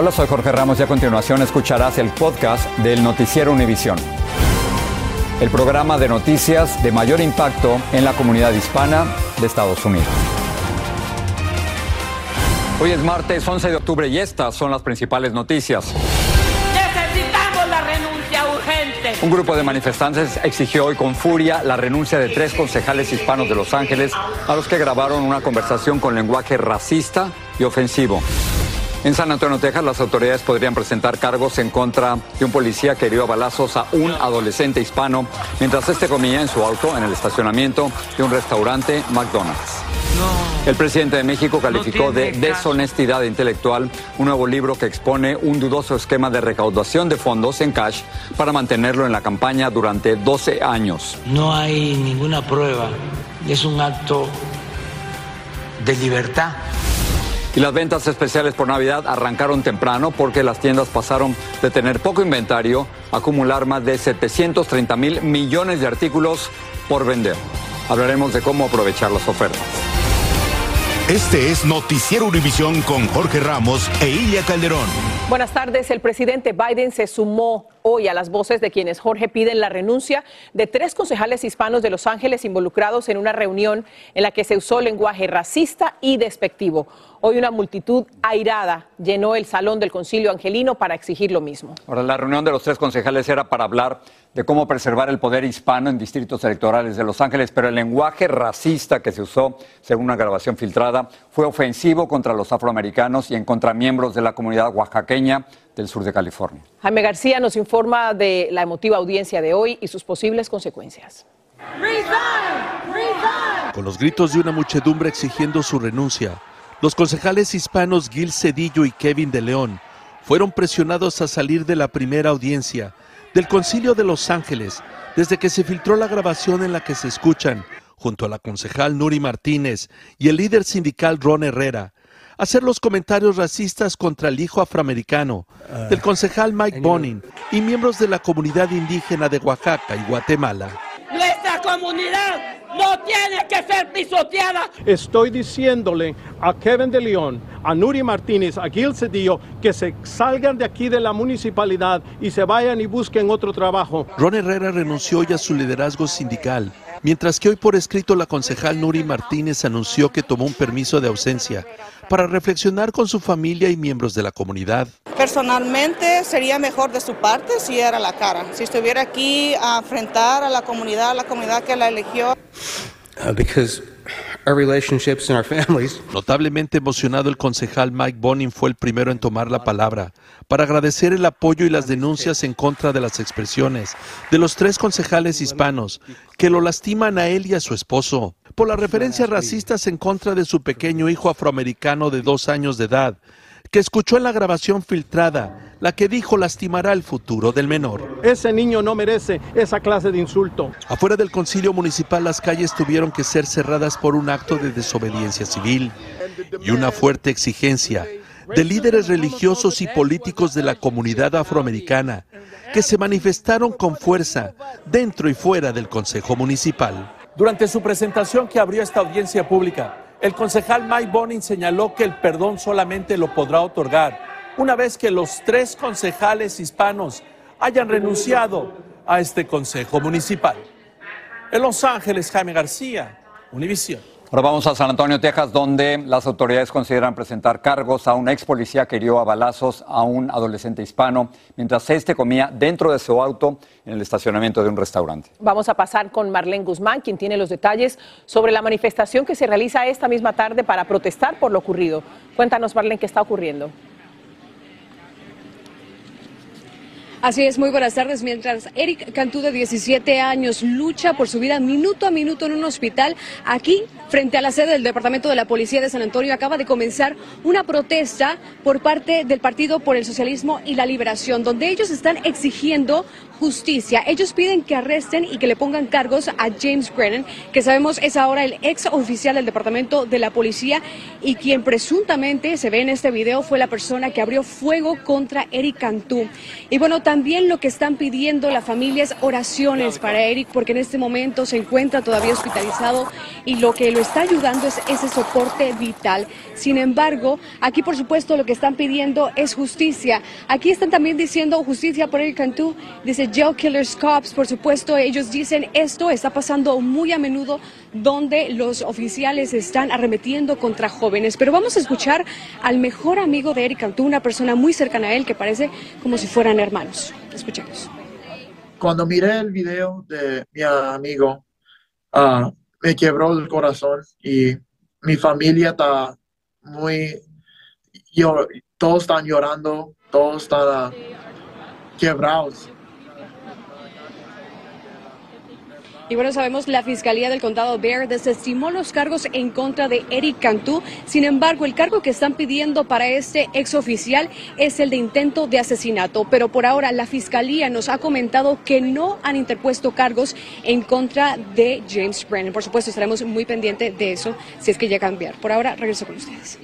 Hola, soy Jorge Ramos y a continuación escucharás el podcast del Noticiero Univisión. El programa de noticias de mayor impacto en la comunidad hispana de Estados Unidos. Hoy es martes 11 de octubre y estas son las principales noticias. Necesitamos la renuncia urgente. Un grupo de manifestantes exigió hoy con furia la renuncia de tres concejales hispanos de Los Ángeles a los que grabaron una conversación con lenguaje racista y ofensivo. En San Antonio, Texas, las autoridades podrían presentar cargos en contra de un policía que hirió a balazos a un adolescente hispano mientras este comía en su auto en el estacionamiento de un restaurante McDonald's. El presidente de México calificó de deshonestidad intelectual un nuevo libro que expone un dudoso esquema de recaudación de fondos en cash para mantenerlo en la campaña durante 12 años. No hay ninguna prueba. Es un acto de libertad. Y las ventas especiales por Navidad arrancaron temprano porque las tiendas pasaron de tener poco inventario a acumular más de 730 mil millones de artículos por vender. Hablaremos de cómo aprovechar las ofertas. Este es Noticiero Univisión con Jorge Ramos e Ilia Calderón. Buenas tardes. El presidente Biden se sumó hoy a las voces de quienes Jorge piden la renuncia de tres concejales hispanos de Los Ángeles involucrados en una reunión en la que se usó lenguaje racista y despectivo. Hoy una multitud airada llenó el salón del concilio angelino para exigir lo mismo. Ahora, la reunión de los tres concejales era para hablar de cómo preservar el poder hispano en distritos electorales de Los Ángeles, pero el lenguaje racista que se usó, según una grabación filtrada, fue ofensivo contra los afroamericanos y en contra miembros de la comunidad oaxaqueña del sur de California. Jaime García nos informa de la emotiva audiencia de hoy y sus posibles consecuencias. Con los gritos de una muchedumbre exigiendo su renuncia, los concejales hispanos Gil Cedillo y Kevin de León fueron presionados a salir de la primera audiencia del Concilio de Los Ángeles desde que se filtró la grabación en la que se escuchan, junto a la concejal Nuri Martínez y el líder sindical Ron Herrera, hacer los comentarios racistas contra el hijo afroamericano del concejal Mike Bonin y miembros de la comunidad indígena de Oaxaca y Guatemala. Comunidad no tiene que ser pisoteada. Estoy diciéndole a Kevin de León, a Nuri Martínez, a Gil Cedillo, que se salgan de aquí de la municipalidad y se vayan y busquen otro trabajo. Ron Herrera renunció ya a su liderazgo sindical, mientras que hoy por escrito la concejal Nuri Martínez anunció que tomó un permiso de ausencia para reflexionar con su familia y miembros de la comunidad. Personalmente sería mejor de su parte si era la cara, si estuviera aquí a enfrentar a la comunidad, a la comunidad que la eligió. Uh, because our relationships and our families. Notablemente emocionado, el concejal Mike Bonin fue el primero en tomar la palabra para agradecer el apoyo y las denuncias en contra de las expresiones de los tres concejales hispanos que lo lastiman a él y a su esposo por las referencias racistas en contra de su pequeño hijo afroamericano de dos años de edad, que escuchó en la grabación filtrada, la que dijo lastimará el futuro del menor. Ese niño no merece esa clase de insulto. Afuera del concilio municipal las calles tuvieron que ser cerradas por un acto de desobediencia civil y una fuerte exigencia de líderes religiosos y políticos de la comunidad afroamericana que se manifestaron con fuerza dentro y fuera del Consejo Municipal. Durante su presentación que abrió esta audiencia pública, el concejal Mike Bonin señaló que el perdón solamente lo podrá otorgar una vez que los tres concejales hispanos hayan renunciado a este consejo municipal. En Los Ángeles, Jaime García, Univisión. Ahora vamos a San Antonio, Texas, donde las autoridades consideran presentar cargos a un ex policía que hirió a balazos a un adolescente hispano mientras este comía dentro de su auto en el estacionamiento de un restaurante. Vamos a pasar con Marlene Guzmán, quien tiene los detalles sobre la manifestación que se realiza esta misma tarde para protestar por lo ocurrido. Cuéntanos, Marlene, qué está ocurriendo. Así es, muy buenas tardes. Mientras Eric Cantú, de 17 años, lucha por su vida minuto a minuto en un hospital, aquí, frente a la sede del Departamento de la Policía de San Antonio, acaba de comenzar una protesta por parte del Partido por el Socialismo y la Liberación, donde ellos están exigiendo justicia. Ellos piden que arresten y que le pongan cargos a James Brennan, que sabemos es ahora el ex oficial del Departamento de la Policía y quien presuntamente, se ve en este video, fue la persona que abrió fuego contra Eric Cantú. Y bueno, también lo que están pidiendo la familia es oraciones para Eric, porque en este momento se encuentra todavía hospitalizado y lo que está ayudando es ese soporte vital. Sin embargo, aquí por supuesto lo que están pidiendo es justicia. Aquí están también diciendo justicia por Eric Cantú. Dice Jail Killers Cops, por supuesto, ellos dicen esto está pasando muy a menudo donde los oficiales están arremetiendo contra jóvenes. Pero vamos a escuchar al mejor amigo de Eric Cantú, una persona muy cercana a él que parece como si fueran hermanos. Escuchemos. Cuando miré el video de mi amigo, uh, me quebró el corazón y mi familia está muy, yo, todos están llorando, todos están quebrados. Y bueno, sabemos la Fiscalía del Condado Bear desestimó los cargos en contra de Eric Cantú. Sin embargo, el cargo que están pidiendo para este exoficial es el de intento de asesinato. Pero por ahora la Fiscalía nos ha comentado que no han interpuesto cargos en contra de James Brennan. Por supuesto, estaremos muy pendientes de eso si es que llega a cambiar. Por ahora, regreso con ustedes.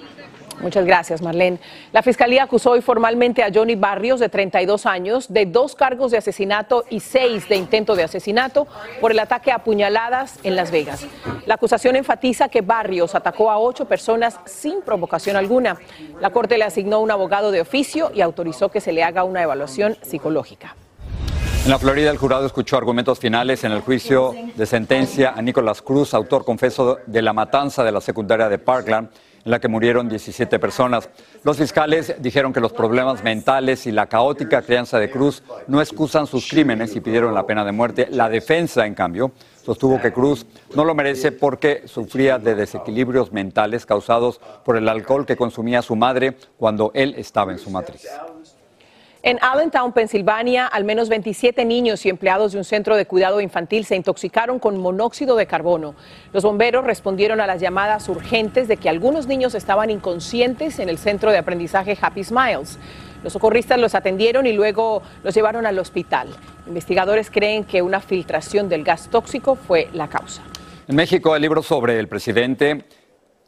Muchas gracias, Marlene. La Fiscalía acusó hoy formalmente a Johnny Barrios, de 32 años, de dos cargos de asesinato y seis de intento de asesinato por el ataque a puñaladas en Las Vegas. La acusación enfatiza que Barrios atacó a ocho personas sin provocación alguna. La Corte le asignó un abogado de oficio y autorizó que se le haga una evaluación psicológica. En la Florida, el jurado escuchó argumentos finales en el juicio de sentencia a Nicolás Cruz, autor confeso de la matanza de la secundaria de Parkland en la que murieron 17 personas. Los fiscales dijeron que los problemas mentales y la caótica crianza de Cruz no excusan sus crímenes y pidieron la pena de muerte. La defensa, en cambio, sostuvo que Cruz no lo merece porque sufría de desequilibrios mentales causados por el alcohol que consumía su madre cuando él estaba en su matriz. En Allentown, Pensilvania, al menos 27 niños y empleados de un centro de cuidado infantil se intoxicaron con monóxido de carbono. Los bomberos respondieron a las llamadas urgentes de que algunos niños estaban inconscientes en el centro de aprendizaje Happy Smiles. Los socorristas los atendieron y luego los llevaron al hospital. Investigadores creen que una filtración del gas tóxico fue la causa. En México, el libro sobre el presidente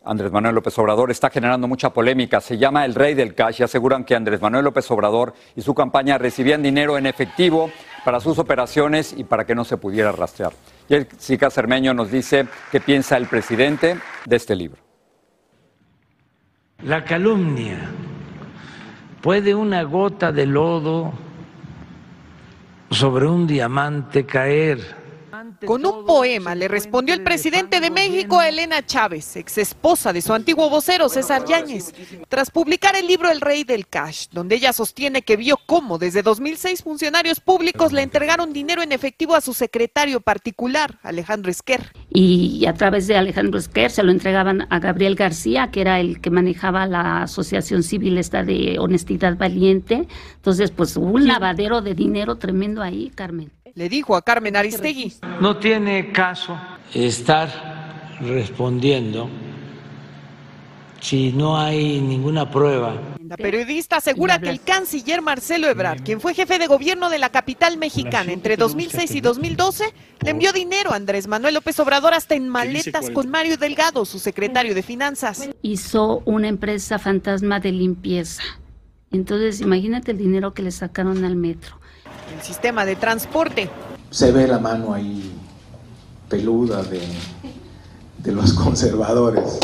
Andrés Manuel López Obrador está generando mucha polémica. Se llama El Rey del Cash y aseguran que Andrés Manuel López Obrador y su campaña recibían dinero en efectivo para sus operaciones y para que no se pudiera rastrear. Jessica Cermeño nos dice qué piensa el presidente de este libro. La calumnia. ¿Puede una gota de lodo sobre un diamante caer? Con un poema le respondió el presidente de México a Elena Chávez, ex esposa de su antiguo vocero César Yáñez, tras publicar el libro El Rey del Cash, donde ella sostiene que vio cómo desde 2006 funcionarios públicos le entregaron dinero en efectivo a su secretario particular, Alejandro Esquer. Y a través de Alejandro Esquer se lo entregaban a Gabriel García, que era el que manejaba la Asociación Civil esta de Honestidad Valiente. Entonces, pues un lavadero de dinero tremendo ahí, Carmen le dijo a Carmen Aristegui. No tiene caso estar respondiendo si no hay ninguna prueba. La periodista asegura que el canciller Marcelo Ebrard, quien fue jefe de gobierno de la capital mexicana entre 2006 y 2012, le envió dinero a Andrés Manuel López Obrador hasta en maletas con Mario Delgado, su secretario de Finanzas. Hizo una empresa fantasma de limpieza. Entonces, imagínate el dinero que le sacaron al metro el sistema de transporte. Se ve la mano ahí peluda de, de los conservadores.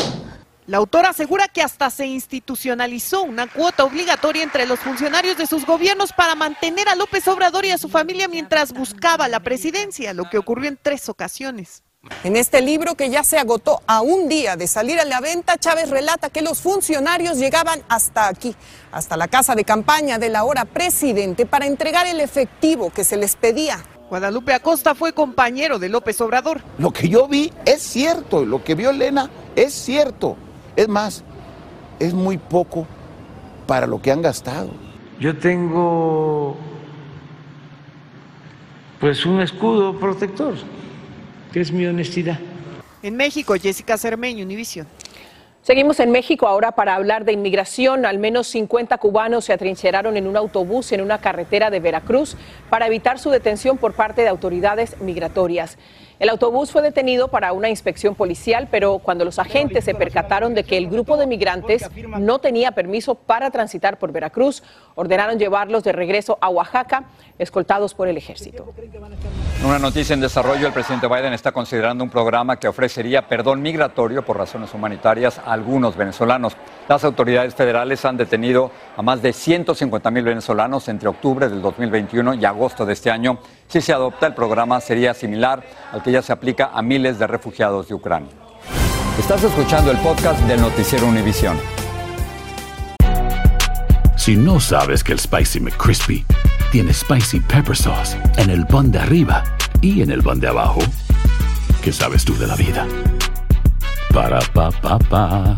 La autora asegura que hasta se institucionalizó una cuota obligatoria entre los funcionarios de sus gobiernos para mantener a López Obrador y a su familia mientras buscaba la presidencia, lo que ocurrió en tres ocasiones. En este libro que ya se agotó a un día de salir a la venta, Chávez relata que los funcionarios llegaban hasta aquí, hasta la casa de campaña del ahora presidente, para entregar el efectivo que se les pedía. Guadalupe Acosta fue compañero de López Obrador. Lo que yo vi es cierto, lo que vio Elena es cierto. Es más, es muy poco para lo que han gastado. Yo tengo pues un escudo protector, que es mi honestidad. En México, Jessica Cermeño, Univision. Seguimos en México ahora para hablar de inmigración. Al menos 50 cubanos se atrincheraron en un autobús en una carretera de Veracruz para evitar su detención por parte de autoridades migratorias. El autobús fue detenido para una inspección policial, pero cuando los agentes se percataron de que el grupo de migrantes no tenía permiso para transitar por Veracruz, ordenaron llevarlos de regreso a Oaxaca, escoltados por el ejército. Una noticia en desarrollo, el presidente Biden está considerando un programa que ofrecería perdón migratorio por razones humanitarias a algunos venezolanos. Las autoridades federales han detenido a más de 150 mil venezolanos entre octubre del 2021 y agosto de este año. Si se adopta, el programa sería similar al que ya se aplica a miles de refugiados de Ucrania. Estás escuchando el podcast del noticiero Univisión. Si no sabes que el Spicy McCrispy tiene Spicy Pepper Sauce en el pan de arriba y en el pan de abajo, ¿qué sabes tú de la vida? Para, pa, pa, pa.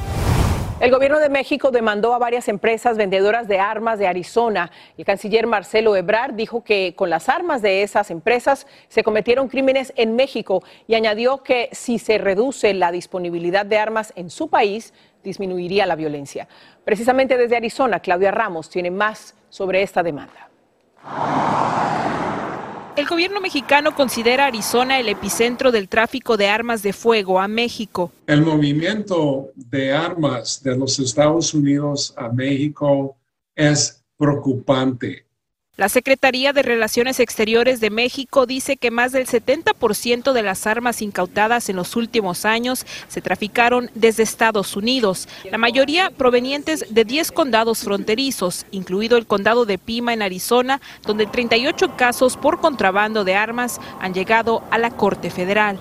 El gobierno de México demandó a varias empresas vendedoras de armas de Arizona. El canciller Marcelo Ebrard dijo que con las armas de esas empresas se cometieron crímenes en México y añadió que si se reduce la disponibilidad de armas en su país, disminuiría la violencia. Precisamente desde Arizona, Claudia Ramos tiene más sobre esta demanda. El gobierno mexicano considera Arizona el epicentro del tráfico de armas de fuego a México. El movimiento de armas de los Estados Unidos a México es preocupante. La Secretaría de Relaciones Exteriores de México dice que más del 70% de las armas incautadas en los últimos años se traficaron desde Estados Unidos, la mayoría provenientes de 10 condados fronterizos, incluido el condado de Pima en Arizona, donde 38 casos por contrabando de armas han llegado a la Corte Federal.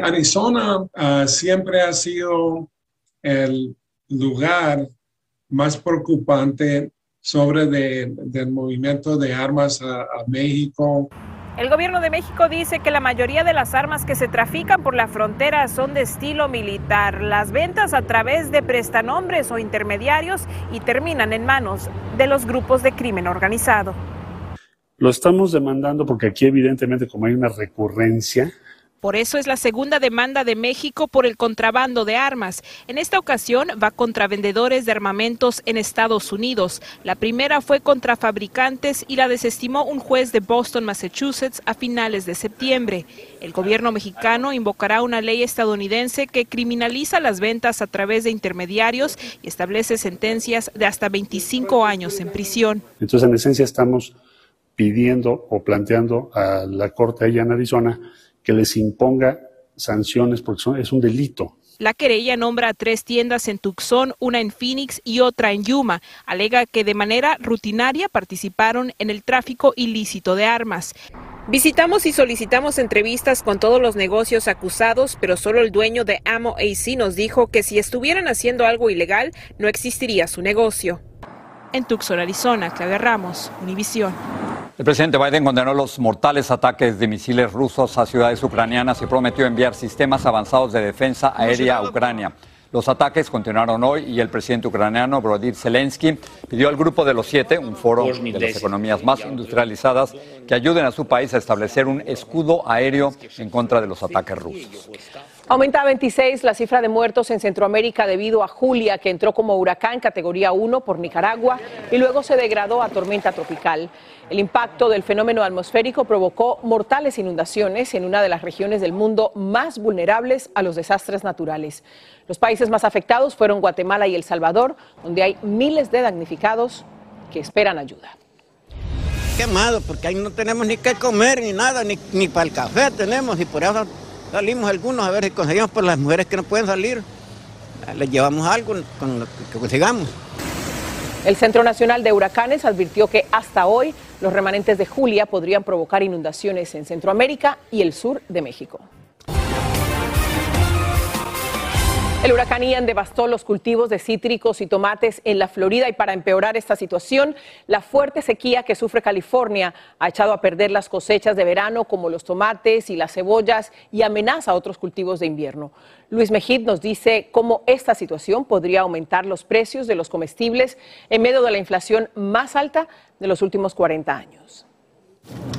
Arizona uh, siempre ha sido el lugar más preocupante sobre de, del movimiento de armas a, a México. El gobierno de México dice que la mayoría de las armas que se trafican por la frontera son de estilo militar. Las ventas a través de prestanombres o intermediarios y terminan en manos de los grupos de crimen organizado. Lo estamos demandando porque aquí evidentemente como hay una recurrencia, por eso es la segunda demanda de México por el contrabando de armas. En esta ocasión va contra vendedores de armamentos en Estados Unidos. La primera fue contra fabricantes y la desestimó un juez de Boston, Massachusetts, a finales de septiembre. El gobierno mexicano invocará una ley estadounidense que criminaliza las ventas a través de intermediarios y establece sentencias de hasta 25 años en prisión. Entonces, en esencia, estamos pidiendo o planteando a la Corte allá en Arizona que les imponga sanciones porque son, es un delito. La querella nombra a tres tiendas en Tucson, una en Phoenix y otra en Yuma. Alega que de manera rutinaria participaron en el tráfico ilícito de armas. Visitamos y solicitamos entrevistas con todos los negocios acusados, pero solo el dueño de Amo AC nos dijo que si estuvieran haciendo algo ilegal, no existiría su negocio. En Tucson, Arizona, Claudia Ramos, Univisión. El presidente Biden condenó los mortales ataques de misiles rusos a ciudades ucranianas y prometió enviar sistemas avanzados de defensa aérea a Ucrania. Los ataques continuaron hoy y el presidente ucraniano Volodymyr Zelensky pidió al Grupo de los Siete, un foro de las economías más industrializadas, que ayuden a su país a establecer un escudo aéreo en contra de los ataques rusos. Aumenta a 26 la cifra de muertos en Centroamérica debido a Julia, que entró como huracán categoría 1 por Nicaragua y luego se degradó a tormenta tropical. El impacto del fenómeno atmosférico provocó mortales inundaciones en una de las regiones del mundo más vulnerables a los desastres naturales. Los países más afectados fueron Guatemala y El Salvador, donde hay miles de damnificados que esperan ayuda. Quemado, porque ahí no tenemos ni qué comer ni nada, ni, ni para el café tenemos y por eso salimos algunos a ver si conseguimos por las mujeres que no pueden salir. Les llevamos algo con lo que consigamos. El Centro Nacional de Huracanes advirtió que hasta hoy los remanentes de Julia podrían provocar inundaciones en Centroamérica y el sur de México. El huracán Ian devastó los cultivos de cítricos y tomates en la Florida y para empeorar esta situación, la fuerte sequía que sufre California ha echado a perder las cosechas de verano como los tomates y las cebollas y amenaza otros cultivos de invierno. Luis Mejid nos dice cómo esta situación podría aumentar los precios de los comestibles en medio de la inflación más alta de los últimos 40 años.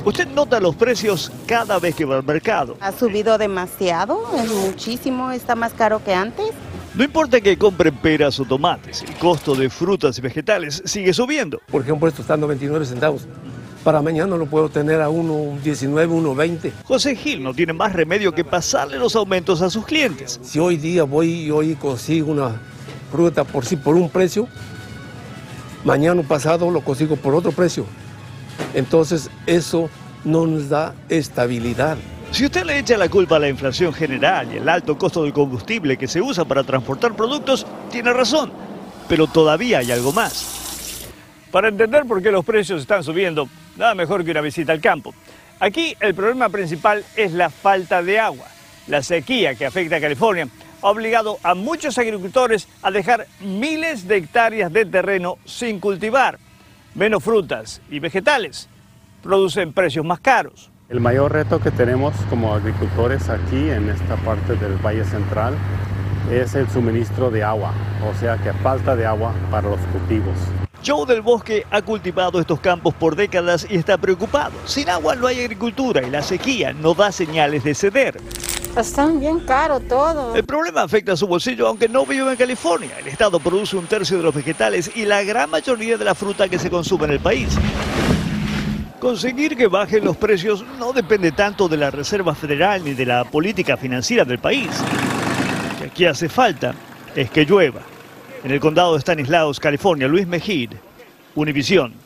Usted nota los precios cada vez que va al mercado. Ha subido demasiado, es muchísimo, está más caro que antes. No importa que compren peras o tomates, el costo de frutas y vegetales sigue subiendo. Por ejemplo, esto está a 99 centavos. Para mañana lo puedo tener a 1.19, 1.20. José Gil no tiene más remedio que pasarle los aumentos a sus clientes. Si hoy día voy y hoy consigo una fruta por sí por un precio, mañana pasado lo consigo por otro precio. Entonces eso no nos da estabilidad. Si usted le echa la culpa a la inflación general y el alto costo del combustible que se usa para transportar productos, tiene razón, pero todavía hay algo más. Para entender por qué los precios están subiendo, nada mejor que una visita al campo. Aquí el problema principal es la falta de agua. La sequía que afecta a California ha obligado a muchos agricultores a dejar miles de hectáreas de terreno sin cultivar menos frutas y vegetales, producen precios más caros. El mayor reto que tenemos como agricultores aquí en esta parte del Valle Central es el suministro de agua, o sea que falta de agua para los cultivos. Joe del Bosque ha cultivado estos campos por décadas y está preocupado. Sin agua no hay agricultura y la sequía no da señales de ceder. Están bien caros todo. El problema afecta a su bolsillo aunque no vive en California. El estado produce un tercio de los vegetales y la gran mayoría de la fruta que se consume en el país. Conseguir que bajen los precios no depende tanto de la Reserva Federal ni de la política financiera del país. Lo que aquí hace falta es que llueva. En el condado de Stanislaus, California, Luis Mejid, Univisión.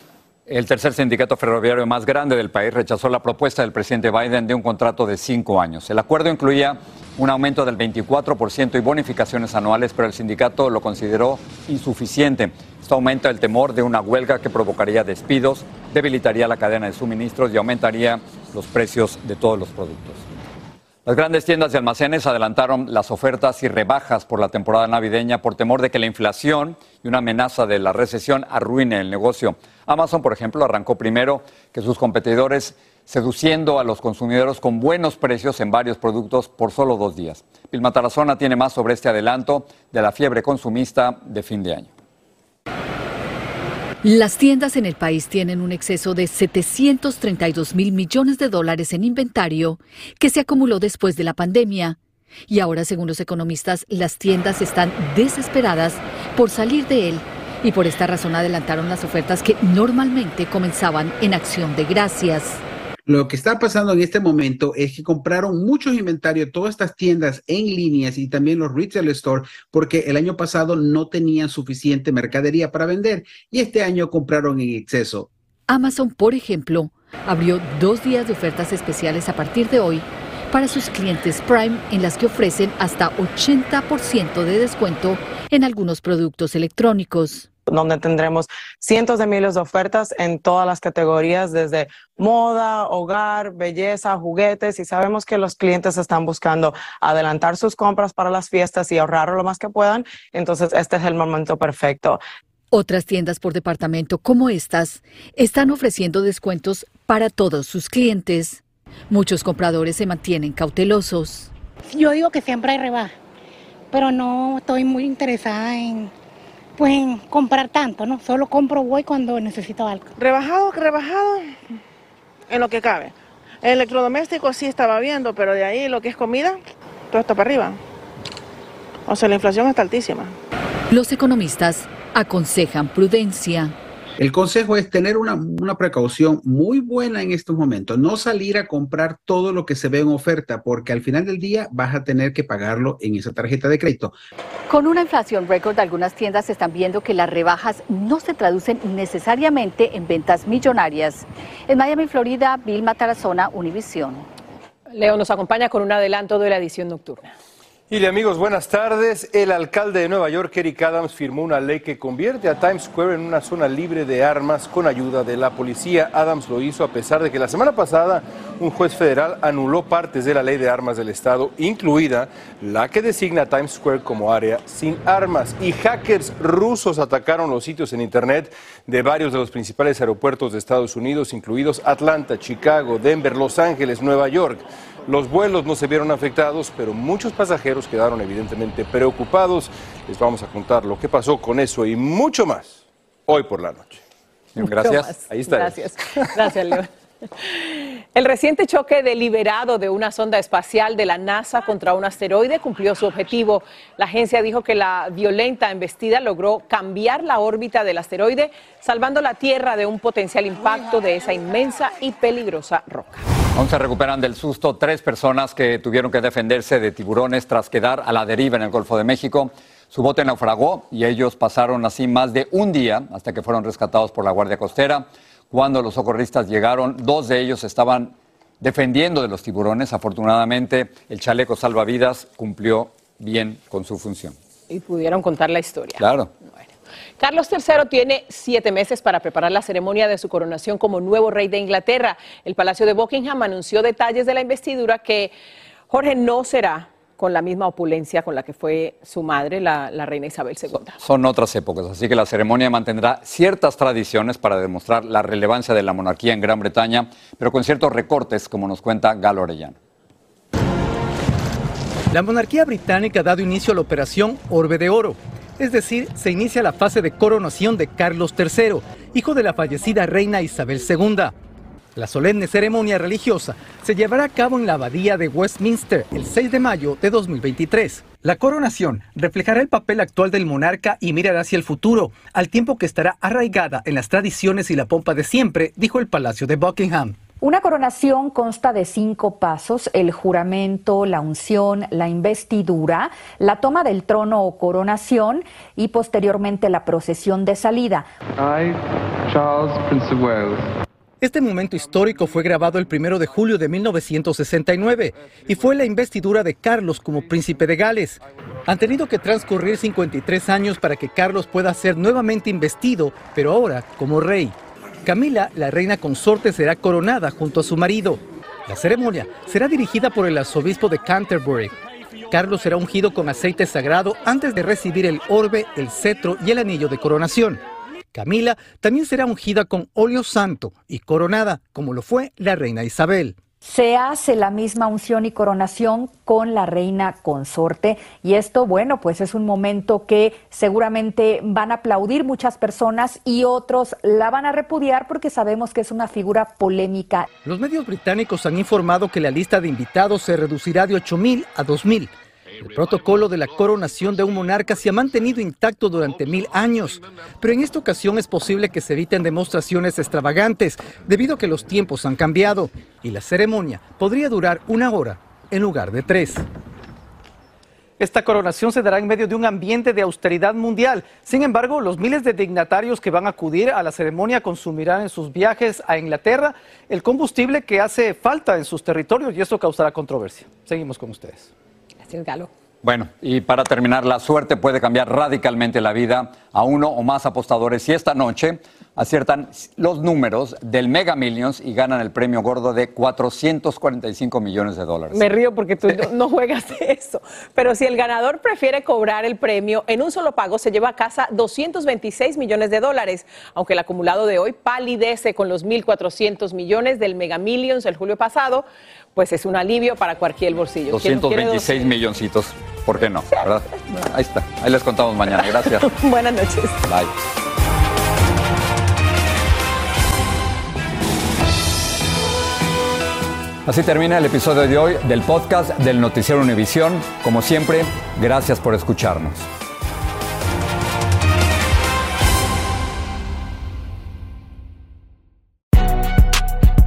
El tercer sindicato ferroviario más grande del país rechazó la propuesta del presidente Biden de un contrato de cinco años. El acuerdo incluía un aumento del 24% y bonificaciones anuales, pero el sindicato lo consideró insuficiente. Esto aumenta el temor de una huelga que provocaría despidos, debilitaría la cadena de suministros y aumentaría los precios de todos los productos. Las grandes tiendas de almacenes adelantaron las ofertas y rebajas por la temporada navideña por temor de que la inflación y una amenaza de la recesión arruine el negocio. Amazon, por ejemplo, arrancó primero que sus competidores seduciendo a los consumidores con buenos precios en varios productos por solo dos días. Vilma Tarazona tiene más sobre este adelanto de la fiebre consumista de fin de año. Las tiendas en el país tienen un exceso de 732 mil millones de dólares en inventario que se acumuló después de la pandemia. Y ahora, según los economistas, las tiendas están desesperadas por salir de él y por esta razón adelantaron las ofertas que normalmente comenzaban en acción de gracias. Lo que está pasando en este momento es que compraron muchos inventarios, todas estas tiendas en líneas y también los retail store, porque el año pasado no tenían suficiente mercadería para vender y este año compraron en exceso. Amazon, por ejemplo, abrió dos días de ofertas especiales a partir de hoy para sus clientes Prime en las que ofrecen hasta 80% de descuento en algunos productos electrónicos donde tendremos cientos de miles de ofertas en todas las categorías, desde moda, hogar, belleza, juguetes, y sabemos que los clientes están buscando adelantar sus compras para las fiestas y ahorrar lo más que puedan, entonces este es el momento perfecto. Otras tiendas por departamento como estas están ofreciendo descuentos para todos sus clientes. Muchos compradores se mantienen cautelosos. Yo digo que siempre hay rebaja, pero no estoy muy interesada en, pues, comprar tanto, ¿no? Solo compro voy cuando necesito algo. Rebajado, rebajado, en lo que cabe. El electrodoméstico sí estaba viendo, pero de ahí lo que es comida, todo está para arriba. O sea, la inflación está altísima. Los economistas aconsejan prudencia. El consejo es tener una, una, precaución muy buena en estos momentos, no salir a comprar todo lo que se ve en oferta, porque al final del día vas a tener que pagarlo en esa tarjeta de crédito. Con una inflación récord, algunas tiendas están viendo que las rebajas no se traducen necesariamente en ventas millonarias. En Miami, Florida, Vilma Tarazona, Univisión. Leo nos acompaña con un adelanto de la edición nocturna. Y amigos, buenas tardes. El alcalde de Nueva York, Eric Adams, firmó una ley que convierte a Times Square en una zona libre de armas con ayuda de la policía. Adams lo hizo a pesar de que la semana pasada un juez federal anuló partes de la ley de armas del estado, incluida la que designa a Times Square como área sin armas. Y hackers rusos atacaron los sitios en Internet de varios de los principales aeropuertos de Estados Unidos, incluidos Atlanta, Chicago, Denver, Los Ángeles, Nueva York. Los vuelos no se vieron afectados, pero muchos pasajeros quedaron evidentemente preocupados. Les vamos a contar lo que pasó con eso y mucho más hoy por la noche. Gracias. Ahí está. Gracias. Gracias, León. El reciente choque deliberado de una sonda espacial de la NASA contra un asteroide cumplió su objetivo. La agencia dijo que la violenta embestida logró cambiar la órbita del asteroide, salvando la Tierra de un potencial impacto de esa inmensa y peligrosa roca. Aún se recuperan del susto tres personas que tuvieron que defenderse de tiburones tras quedar a la deriva en el Golfo de México. Su bote naufragó y ellos pasaron así más de un día hasta que fueron rescatados por la Guardia Costera. Cuando los socorristas llegaron, dos de ellos estaban defendiendo de los tiburones. Afortunadamente, el chaleco salvavidas cumplió bien con su función. Y pudieron contar la historia. Claro. Carlos III tiene siete meses para preparar la ceremonia de su coronación como nuevo rey de Inglaterra. El Palacio de Buckingham anunció detalles de la investidura que Jorge no será con la misma opulencia con la que fue su madre, la, reina Isabel II. Son otras épocas, así que la ceremonia mantendrá ciertas tradiciones para demostrar la relevancia de la monarquía en Gran Bretaña, pero con ciertos recortes, como nos cuenta Galo Orellano. La monarquía británica ha dado inicio a la operación Orbe de Oro, es decir, se inicia la fase de coronación de Carlos III, hijo de la fallecida reina Isabel II. La solemne ceremonia religiosa se llevará a cabo en la abadía de Westminster el 6 de mayo de 2023. La coronación reflejará el papel actual del monarca y mirará hacia el futuro, al tiempo que estará arraigada en las tradiciones y la pompa de siempre, dijo el Palacio de Buckingham. Una coronación consta de cinco pasos, el juramento, la unción, la investidura, la toma del trono o coronación y posteriormente la procesión de salida. Charles, Prince of Wales. Este momento histórico fue grabado el primero de julio de 1969 y fue la investidura de Carlos como príncipe de Gales. Han tenido que transcurrir 53 años para que Carlos pueda ser nuevamente investido, pero ahora como rey. Camila, la reina consorte, será coronada junto a su marido. La ceremonia será dirigida por el arzobispo de Canterbury. Carlos será ungido con aceite sagrado antes de recibir el orbe, el cetro y el anillo de coronación. Camila también será ungida con óleo santo y coronada, como lo fue la reina Isabel. Se hace la misma unción y coronación con la reina consorte y esto, bueno, pues es un momento que seguramente van a aplaudir muchas personas y otros la van a repudiar porque sabemos que es una figura polémica. Los medios británicos han informado que la lista de invitados se reducirá de 8.000 a 2.000 el protocolo de la coronación de un monarca se ha mantenido intacto durante mil años, pero en esta ocasión es posible que se eviten demostraciones extravagantes debido a que los tiempos han cambiado y la ceremonia podría durar una hora en lugar de tres. Esta coronación se dará en medio de un ambiente de austeridad mundial. Sin embargo, los miles de dignatarios que van a acudir a la ceremonia consumirán en sus viajes a Inglaterra el combustible que hace falta en sus territorios y eso causará controversia. Seguimos con ustedes. Bueno, y para terminar, la suerte puede cambiar radicalmente la vida a uno o más apostadores. Y esta noche aciertan los números del Mega Millions y ganan el premio gordo de 445 millones de dólares. Me río porque tú no juegas eso, pero si el ganador prefiere cobrar el premio en un solo pago, se lleva a casa 226 millones de dólares, aunque el acumulado de hoy palidece con los 1.400 millones del Mega Millions el julio pasado, pues es un alivio para cualquier bolsillo. 226 milloncitos, ¿por qué no? Ahí está, ahí les contamos mañana. Gracias. Buenas noches. Bye. Así termina el episodio de hoy del podcast del Noticiero Univisión. Como siempre, gracias por escucharnos.